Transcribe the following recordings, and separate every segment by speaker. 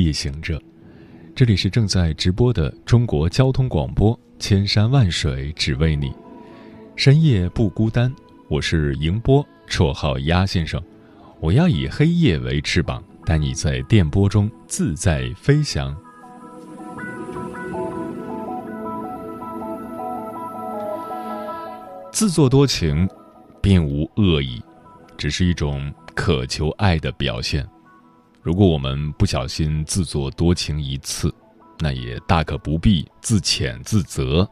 Speaker 1: 位夜行者，这里是正在直播的中国交通广播，千山万水只为你，深夜不孤单。我是迎波，绰号鸭先生。我要以黑夜为翅膀，带你在电波中自在飞翔。自作多情，并无恶意，只是一种渴求爱的表现。如果我们不小心自作多情一次，那也大可不必自谴自责，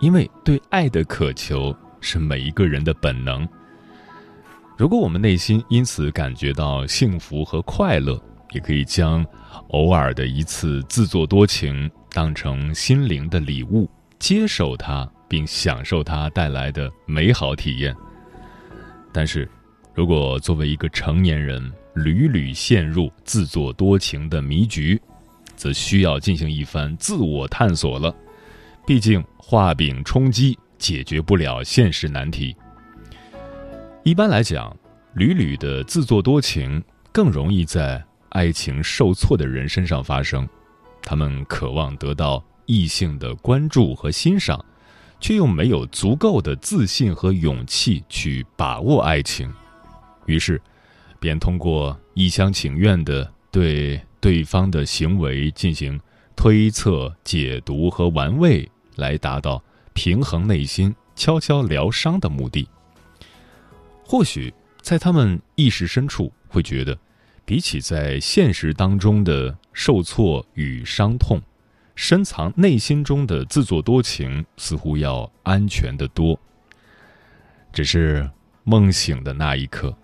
Speaker 1: 因为对爱的渴求是每一个人的本能。如果我们内心因此感觉到幸福和快乐，也可以将偶尔的一次自作多情当成心灵的礼物，接受它，并享受它带来的美好体验。但是，如果作为一个成年人，屡屡陷入自作多情的迷局，则需要进行一番自我探索了。毕竟画饼充饥解决不了现实难题。一般来讲，屡屡的自作多情更容易在爱情受挫的人身上发生。他们渴望得到异性的关注和欣赏，却又没有足够的自信和勇气去把握爱情，于是。便通过一厢情愿的对对方的行为进行推测、解读和玩味，来达到平衡内心、悄悄疗伤的目的。或许在他们意识深处会觉得，比起在现实当中的受挫与伤痛，深藏内心中的自作多情似乎要安全的多。只是梦醒的那一刻。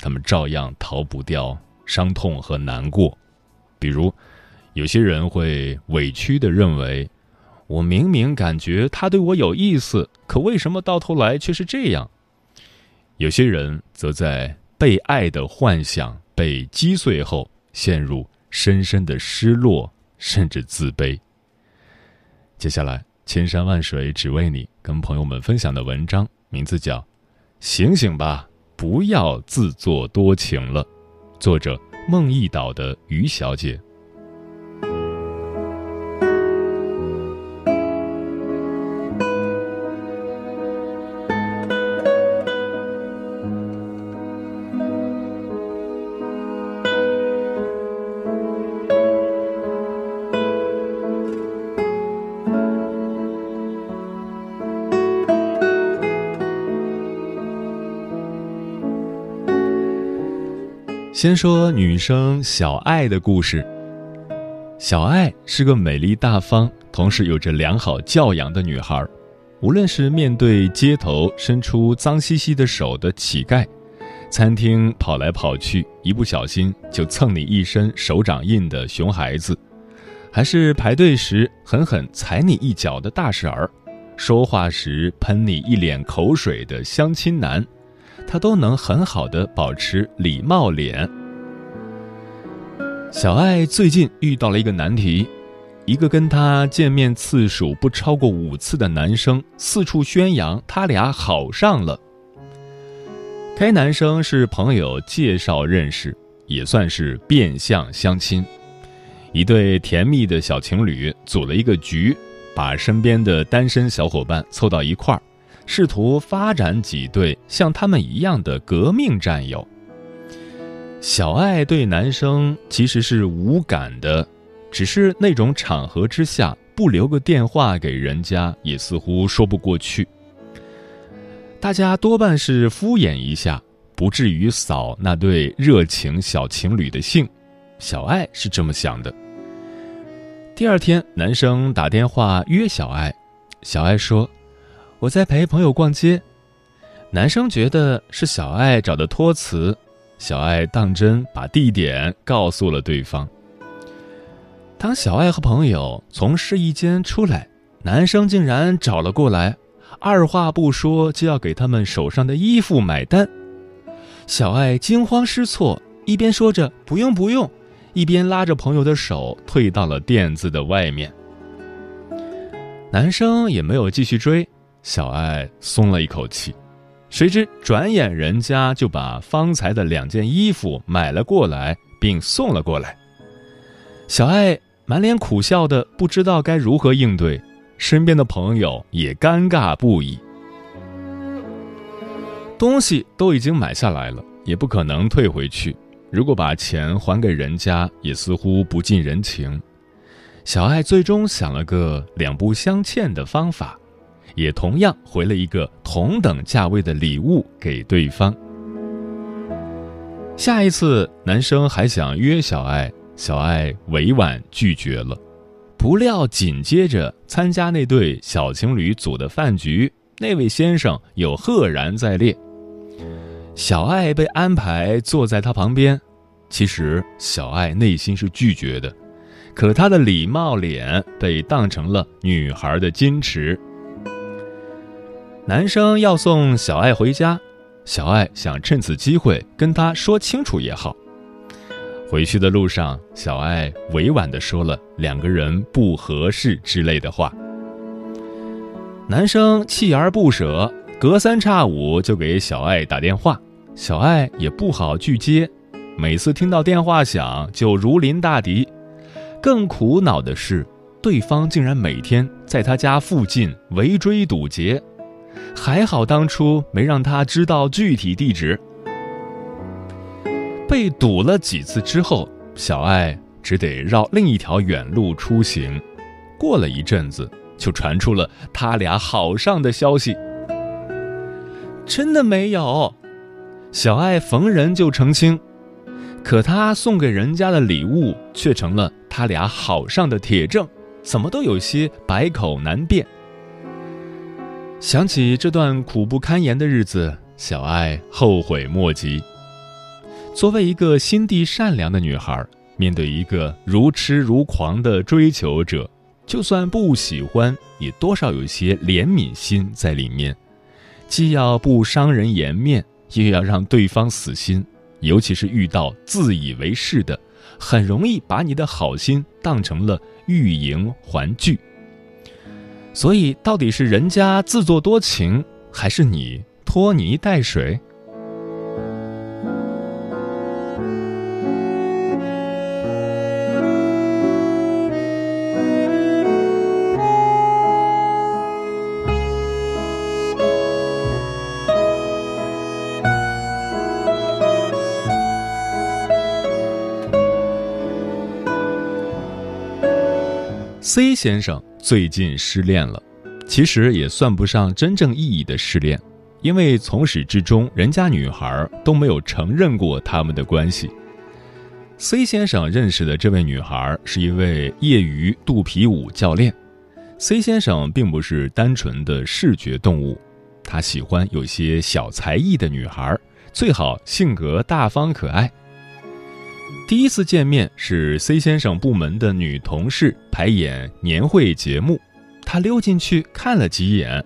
Speaker 1: 他们照样逃不掉伤痛和难过，比如，有些人会委屈的认为，我明明感觉他对我有意思，可为什么到头来却是这样？有些人则在被爱的幻想被击碎后，陷入深深的失落，甚至自卑。接下来，千山万水只为你，跟朋友们分享的文章名字叫《醒醒吧》。不要自作多情了。作者：梦一岛的于小姐。先说女生小爱的故事。小爱是个美丽大方，同时有着良好教养的女孩。无论是面对街头伸出脏兮兮的手的乞丐，餐厅跑来跑去一不小心就蹭你一身手掌印的熊孩子，还是排队时狠狠踩你一脚的大婶儿，说话时喷你一脸口水的相亲男。他都能很好的保持礼貌脸。小爱最近遇到了一个难题，一个跟他见面次数不超过五次的男生四处宣扬他俩好上了。该男生是朋友介绍认识，也算是变相相亲。一对甜蜜的小情侣组了一个局，把身边的单身小伙伴凑到一块儿。试图发展几对像他们一样的革命战友。小爱对男生其实是无感的，只是那种场合之下不留个电话给人家也似乎说不过去。大家多半是敷衍一下，不至于扫那对热情小情侣的兴。小爱是这么想的。第二天，男生打电话约小爱，小爱说。我在陪朋友逛街，男生觉得是小爱找的托词，小爱当真把地点告诉了对方。当小爱和朋友从试衣间出来，男生竟然找了过来，二话不说就要给他们手上的衣服买单。小爱惊慌失措，一边说着“不用不用”，一边拉着朋友的手退到了垫子的外面。男生也没有继续追，小爱松了一口气。谁知转眼人家就把方才的两件衣服买了过来，并送了过来。小爱满脸苦笑的不知道该如何应对，身边的朋友也尴尬不已。东西都已经买下来了，也不可能退回去。如果把钱还给人家，也似乎不近人情。小爱最终想了个两不相欠的方法。也同样回了一个同等价位的礼物给对方。下一次，男生还想约小爱，小爱委婉拒绝了。不料紧接着参加那对小情侣组的饭局，那位先生又赫然在列。小爱被安排坐在他旁边，其实小爱内心是拒绝的，可她的礼貌脸被当成了女孩的矜持。男生要送小爱回家，小爱想趁此机会跟他说清楚也好。回去的路上，小爱委婉地说了两个人不合适之类的话。男生锲而不舍，隔三差五就给小爱打电话，小爱也不好拒接，每次听到电话响就如临大敌。更苦恼的是，对方竟然每天在他家附近围追堵截。还好当初没让他知道具体地址。被堵了几次之后，小爱只得绕另一条远路出行。过了一阵子，就传出了他俩好上的消息。真的没有，小爱逢人就澄清。可他送给人家的礼物却成了他俩好上的铁证，怎么都有些百口难辩。想起这段苦不堪言的日子，小爱后悔莫及。作为一个心地善良的女孩，面对一个如痴如狂的追求者，就算不喜欢，也多少有些怜悯心在里面。既要不伤人颜面，又要让对方死心，尤其是遇到自以为是的，很容易把你的好心当成了欲迎还拒。所以，到底是人家自作多情，还是你拖泥带水？C 先生最近失恋了，其实也算不上真正意义的失恋，因为从始至终，人家女孩都没有承认过他们的关系。C 先生认识的这位女孩是一位业余肚皮舞教练。C 先生并不是单纯的视觉动物，他喜欢有些小才艺的女孩，最好性格大方可爱。第一次见面是 C 先生部门的女同事排演年会节目，他溜进去看了几眼。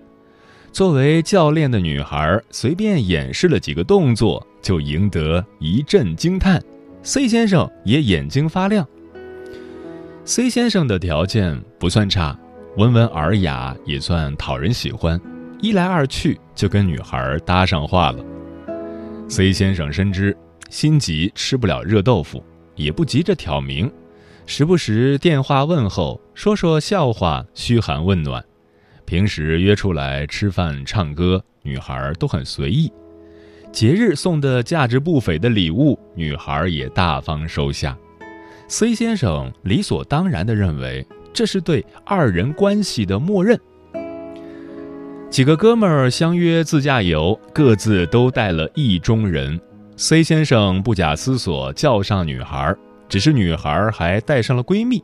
Speaker 1: 作为教练的女孩随便演示了几个动作，就赢得一阵惊叹。C 先生也眼睛发亮。C 先生的条件不算差，温文尔雅，也算讨人喜欢。一来二去就跟女孩搭上话了。C 先生深知心急吃不了热豆腐。也不急着挑明，时不时电话问候，说说笑话，嘘寒问暖。平时约出来吃饭、唱歌，女孩都很随意。节日送的价值不菲的礼物，女孩也大方收下。C 先生理所当然地认为，这是对二人关系的默认。几个哥们儿相约自驾游，各自都带了意中人。C 先生不假思索叫上女孩，只是女孩还带上了闺蜜。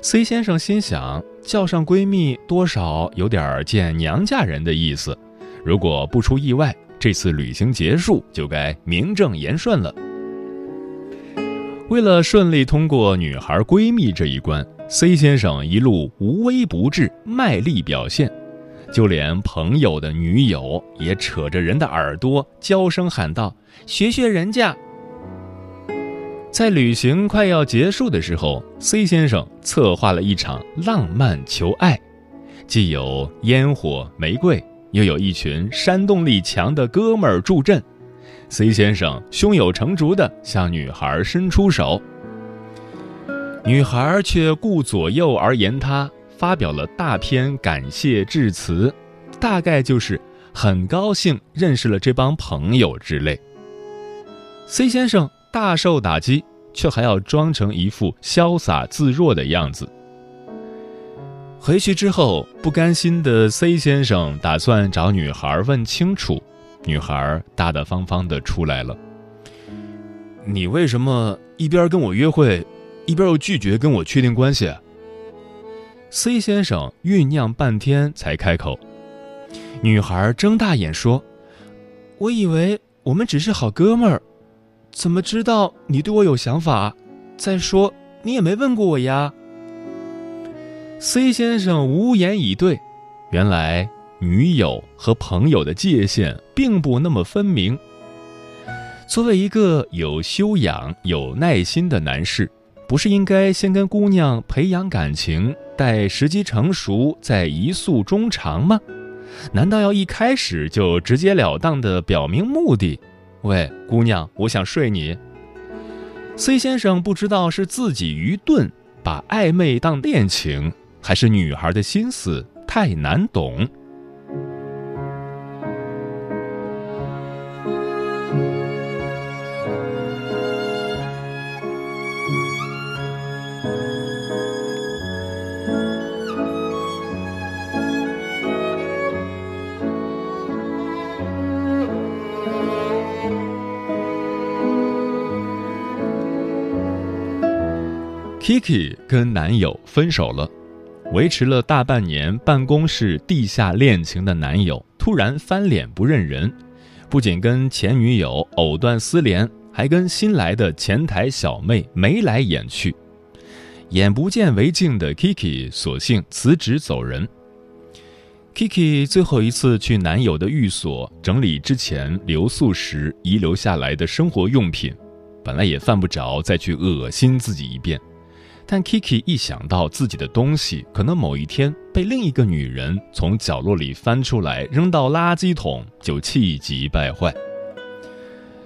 Speaker 1: C 先生心想，叫上闺蜜多少有点见娘家人的意思。如果不出意外，这次旅行结束就该名正言顺了。为了顺利通过女孩闺蜜这一关，C 先生一路无微不至，卖力表现，就连朋友的女友也扯着人的耳朵，娇声喊道：“学学人家。”在旅行快要结束的时候，C 先生策划了一场浪漫求爱，既有烟火、玫瑰，又有一群煽动力强的哥们儿助阵。C 先生胸有成竹地向女孩伸出手，女孩却顾左右而言他，发表了大篇感谢致辞，大概就是很高兴认识了这帮朋友之类。C 先生大受打击，却还要装成一副潇洒自若的样子。回去之后，不甘心的 C 先生打算找女孩问清楚。女孩大大方方的出来了。你为什么一边跟我约会，一边又拒绝跟我确定关系？C 先生酝酿半天才开口。女孩睁大眼说：“我以为我们只是好哥们儿，怎么知道你对我有想法？再说你也没问过我呀。”C 先生无言以对。原来。女友和朋友的界限并不那么分明。作为一个有修养、有耐心的男士，不是应该先跟姑娘培养感情，待时机成熟再一诉衷肠吗？难道要一开始就直截了当的表明目的？喂，姑娘，我想睡你。C 先生不知道是自己愚钝，把暧昧当恋情，还是女孩的心思太难懂。Kiki 跟男友分手了，维持了大半年办公室地下恋情的男友突然翻脸不认人，不仅跟前女友藕断丝连，还跟新来的前台小妹眉来眼去。眼不见为净的 Kiki 索性辞职走人。Kiki 最后一次去男友的寓所整理之前留宿时遗留下来的生活用品，本来也犯不着再去恶心自己一遍。但 Kiki 一想到自己的东西可能某一天被另一个女人从角落里翻出来扔到垃圾桶，就气急败坏。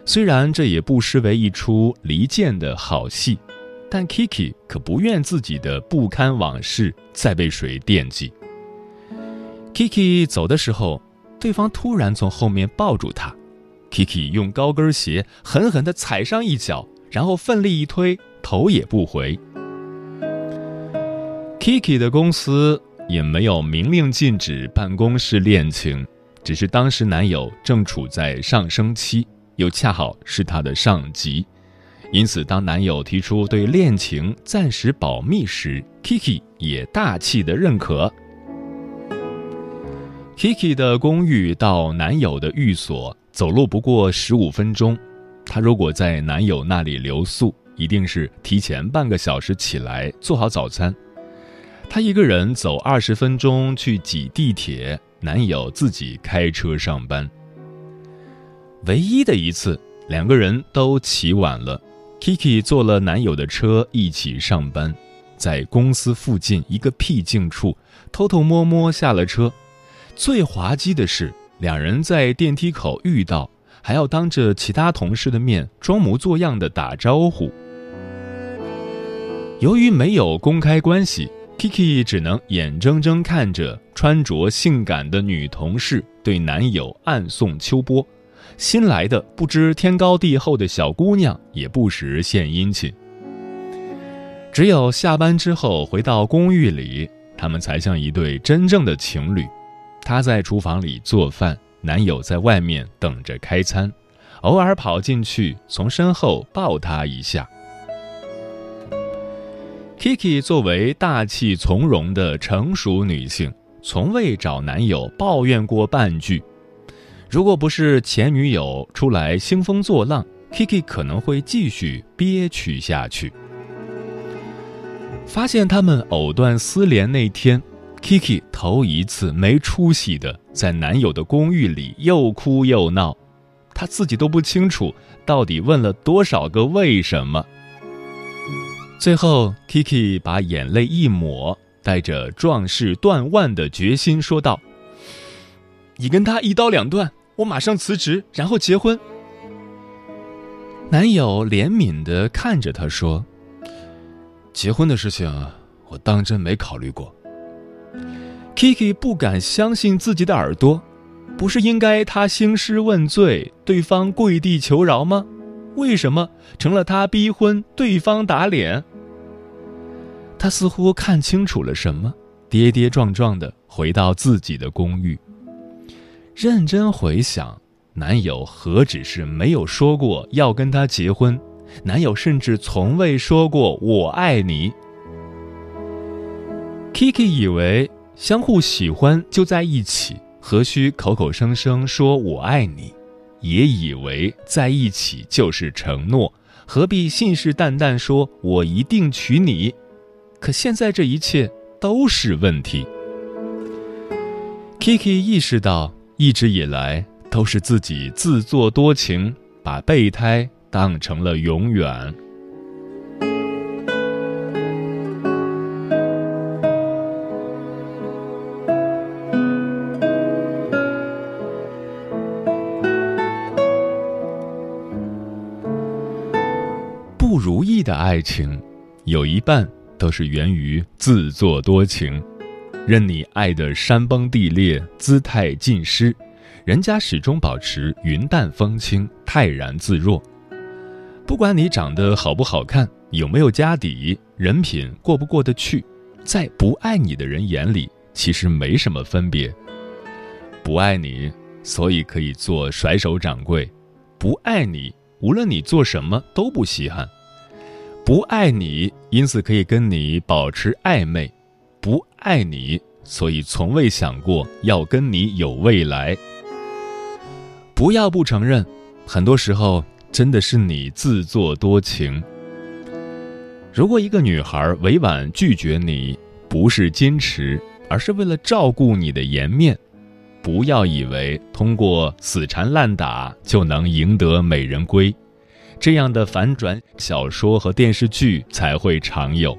Speaker 1: 虽然这也不失为一出离间的好戏，但 Kiki 可不愿自己的不堪往事再被谁惦记。Kiki 走的时候，对方突然从后面抱住她，Kiki 用高跟鞋狠狠地踩上一脚，然后奋力一推，头也不回。Kiki 的公司也没有明令禁止办公室恋情，只是当时男友正处在上升期，又恰好是她的上级，因此当男友提出对恋情暂时保密时，Kiki 也大气的认可。Kiki 的公寓到男友的寓所走路不过十五分钟，她如果在男友那里留宿，一定是提前半个小时起来做好早餐。她一个人走二十分钟去挤地铁，男友自己开车上班。唯一的一次，两个人都起晚了，Kiki 坐了男友的车一起上班，在公司附近一个僻静处偷偷摸摸下了车。最滑稽的是，两人在电梯口遇到，还要当着其他同事的面装模作样的打招呼。由于没有公开关系。Kiki 只能眼睁睁看着穿着性感的女同事对男友暗送秋波，新来的不知天高地厚的小姑娘也不时献殷勤。只有下班之后回到公寓里，他们才像一对真正的情侣。她在厨房里做饭，男友在外面等着开餐，偶尔跑进去从身后抱她一下。Kiki 作为大气从容的成熟女性，从未找男友抱怨过半句。如果不是前女友出来兴风作浪，Kiki 可能会继续憋屈下去。发现他们藕断丝连那天，Kiki 头一次没出息的在男友的公寓里又哭又闹，她自己都不清楚到底问了多少个为什么。最后，Kiki 把眼泪一抹，带着壮士断腕的决心说道：“你跟他一刀两断，我马上辞职，然后结婚。”男友怜悯的看着她说。结婚的事情，我当真没考虑过。Kiki 不敢相信自己的耳朵，不是应该他兴师问罪，对方跪地求饶吗？为什么成了他逼婚，对方打脸？他似乎看清楚了什么，跌跌撞撞的回到自己的公寓，认真回想，男友何止是没有说过要跟他结婚。男友甚至从未说过“我爱你”。Kiki 以为相互喜欢就在一起，何须口口声声说我爱你？也以为在一起就是承诺，何必信誓旦旦说我一定娶你？可现在这一切都是问题。Kiki 意识到，一直以来都是自己自作多情，把备胎。当成了永远。不如意的爱情，有一半都是源于自作多情，任你爱的山崩地裂、姿态尽失，人家始终保持云淡风轻、泰然自若。不管你长得好不好看，有没有家底，人品过不过得去，在不爱你的人眼里，其实没什么分别。不爱你，所以可以做甩手掌柜；不爱你，无论你做什么都不稀罕；不爱你，因此可以跟你保持暧昧；不爱你，所以从未想过要跟你有未来。不要不承认，很多时候。真的是你自作多情。如果一个女孩委婉拒绝你，不是矜持，而是为了照顾你的颜面，不要以为通过死缠烂打就能赢得美人归，这样的反转小说和电视剧才会常有。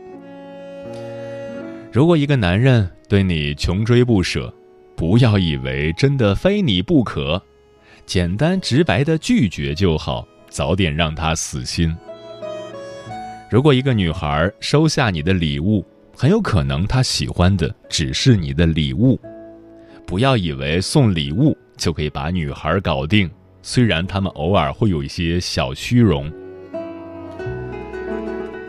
Speaker 1: 如果一个男人对你穷追不舍，不要以为真的非你不可，简单直白的拒绝就好。早点让他死心。如果一个女孩收下你的礼物，很有可能她喜欢的只是你的礼物。不要以为送礼物就可以把女孩搞定，虽然他们偶尔会有一些小虚荣。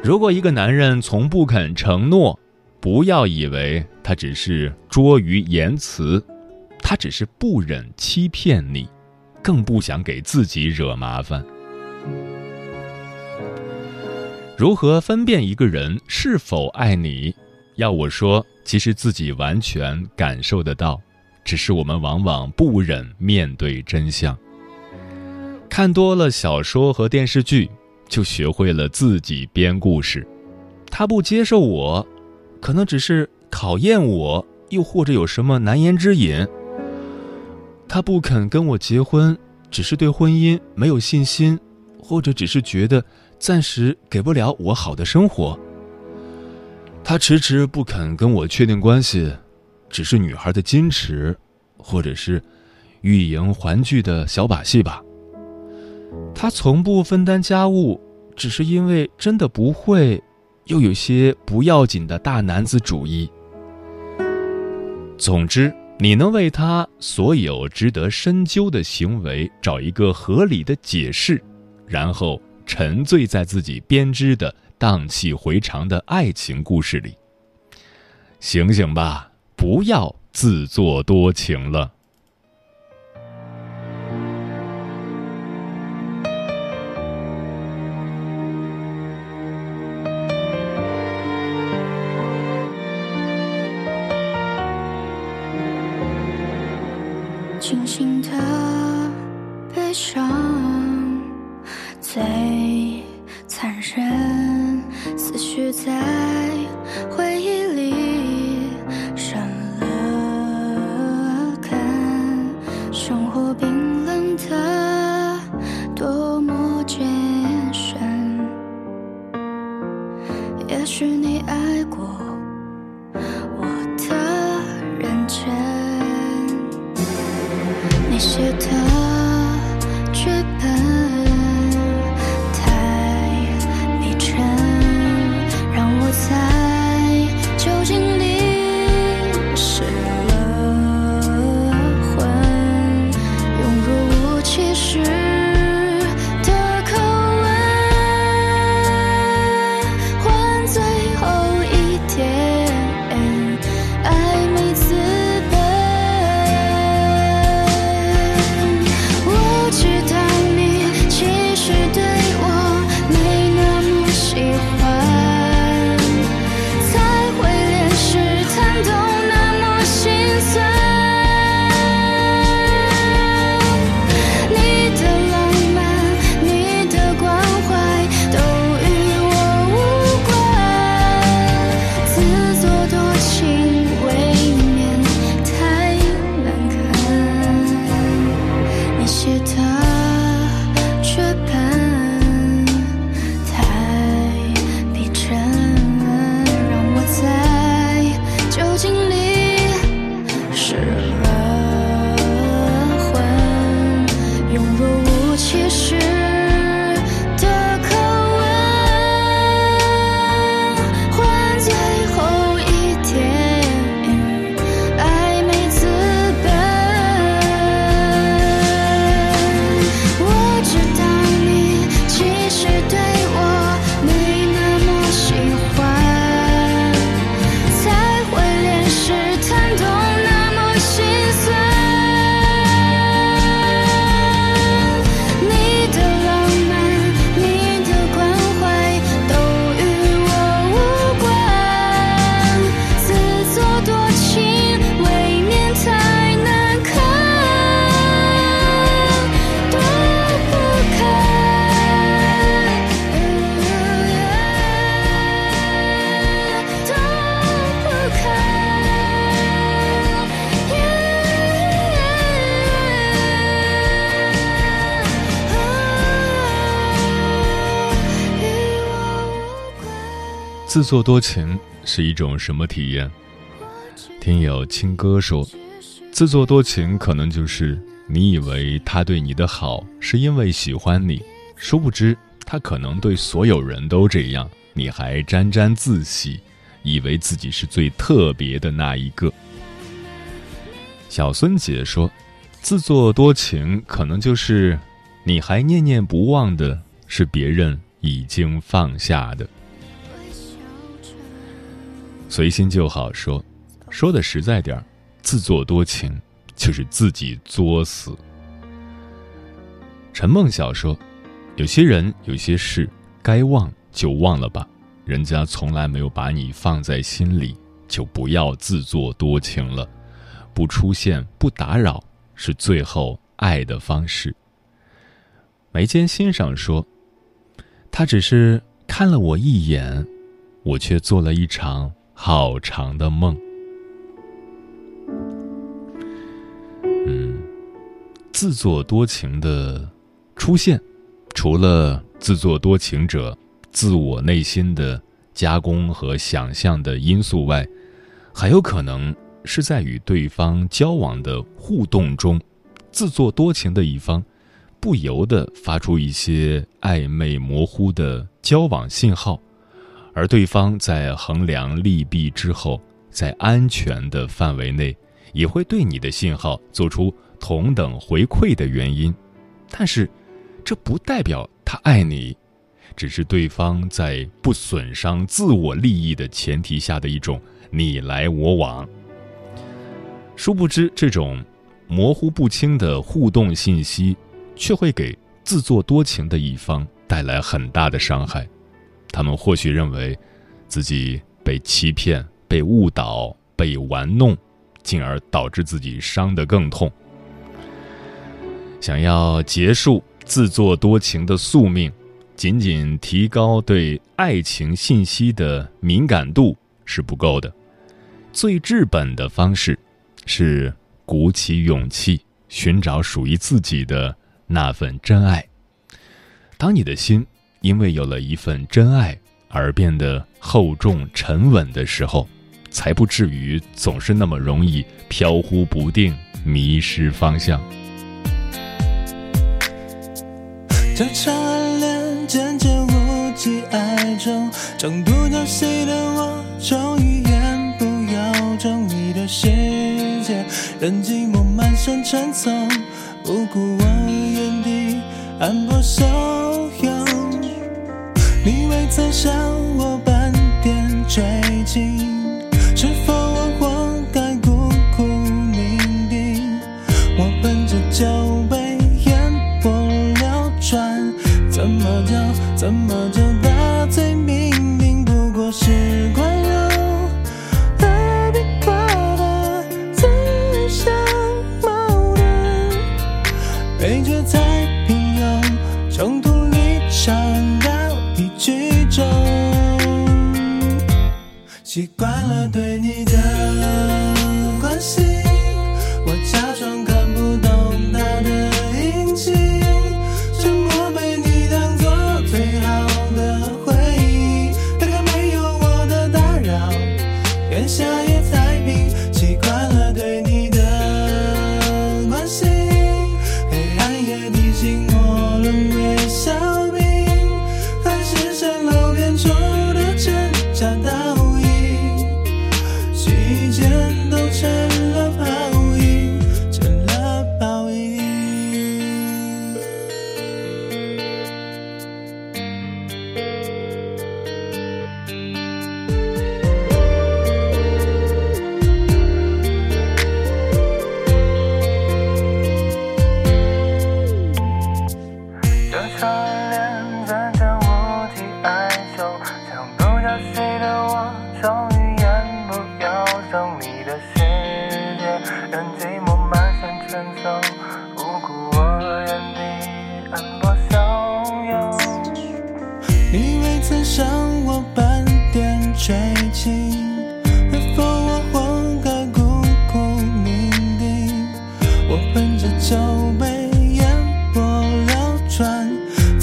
Speaker 1: 如果一个男人从不肯承诺，不要以为他只是拙于言辞，他只是不忍欺骗你，更不想给自己惹麻烦。如何分辨一个人是否爱你？要我说，其实自己完全感受得到，只是我们往往不忍面对真相。看多了小说和电视剧，就学会了自己编故事。他不接受我，可能只是讨厌我，又或者有什么难言之隐。他不肯跟我结婚，只是对婚姻没有信心，或者只是觉得。暂时给不了我好的生活。他迟迟不肯跟我确定关系，只是女孩的矜持，或者是欲迎还拒的小把戏吧。他从不分担家务，只是因为真的不会，又有些不要紧的大男子主义。总之，你能为他所有值得深究的行为找一个合理的解释，然后。沉醉在自己编织的荡气回肠的爱情故事里。醒醒吧，不要自作多情了。
Speaker 2: 也许你爱过自作多情
Speaker 1: 是一种什么体验？听友青哥说，自作多情可能就是你以为他对你的好是因为喜欢你，殊不知他可能对所有人都这样，你还沾沾自喜，以为自己是最特别的那一个。小孙姐说，自作多情可能就是你还念念不忘的是别人已经放下的。随心就好说，说的实在点儿，自作多情就是自己作死。陈梦晓说，有些人有些事该忘就忘了吧，人家从来没有把你放在心里，就不要自作多情了。不出现不打扰是最后爱的方式。眉间欣赏说，他只是看了我一眼，我却做了一场好长的梦。嗯，自作多情的出现，除了自作多情者自我内心的加工和想象的因素外，还有可能是在与对方交往的互动中，自作多情的一方不由得发出一些暧昧模糊的交往信号，而对方在衡量利弊之后，在安全的范围内，也会对你的信号做出同等回馈的原因。但是，这不代表他爱你，只是对方在不损伤自我利益的前提下的一种你来我往。殊不知，这种模糊不清的互动信息，却会给自作多情的一方带来很大的伤害。他们或许认为自己被欺骗、被误导、被玩弄，进而导致自己伤得更痛。想要结束自作多情的宿命，仅仅提高对爱情信息的敏感度是不够的。最治本的方式是鼓起勇气，寻找属于自己的那份真爱。当你的心因为有了一份真爱而变得厚重沉稳的时候，才不至于总是那么容易飘忽不定、迷失方向。
Speaker 3: 这场暗恋渐渐无疾而终，中途交戏的我，终于言不由衷。你的世界任寂寞满身沉重，不顾我眼底暗波汹涌。你未再向我半点追近，是否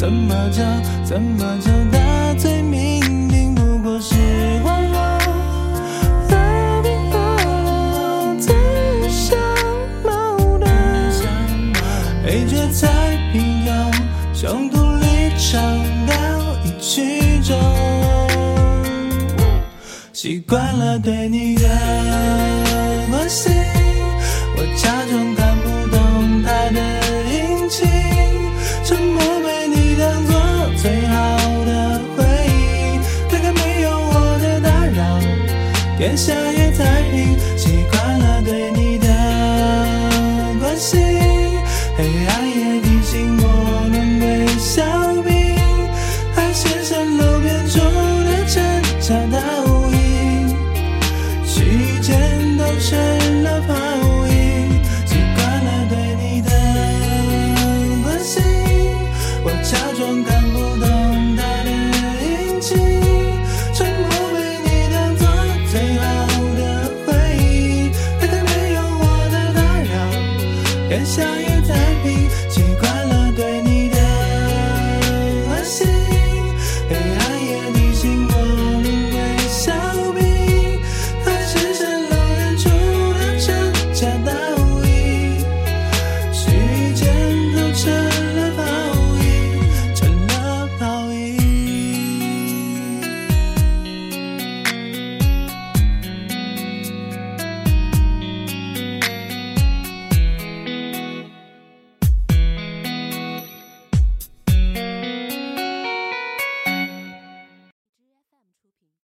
Speaker 3: 怎么就怎么就大醉酩酊？不过是欢乐，何必过得自相矛盾？背着太平洋，中途离场到一曲终。习惯了对你回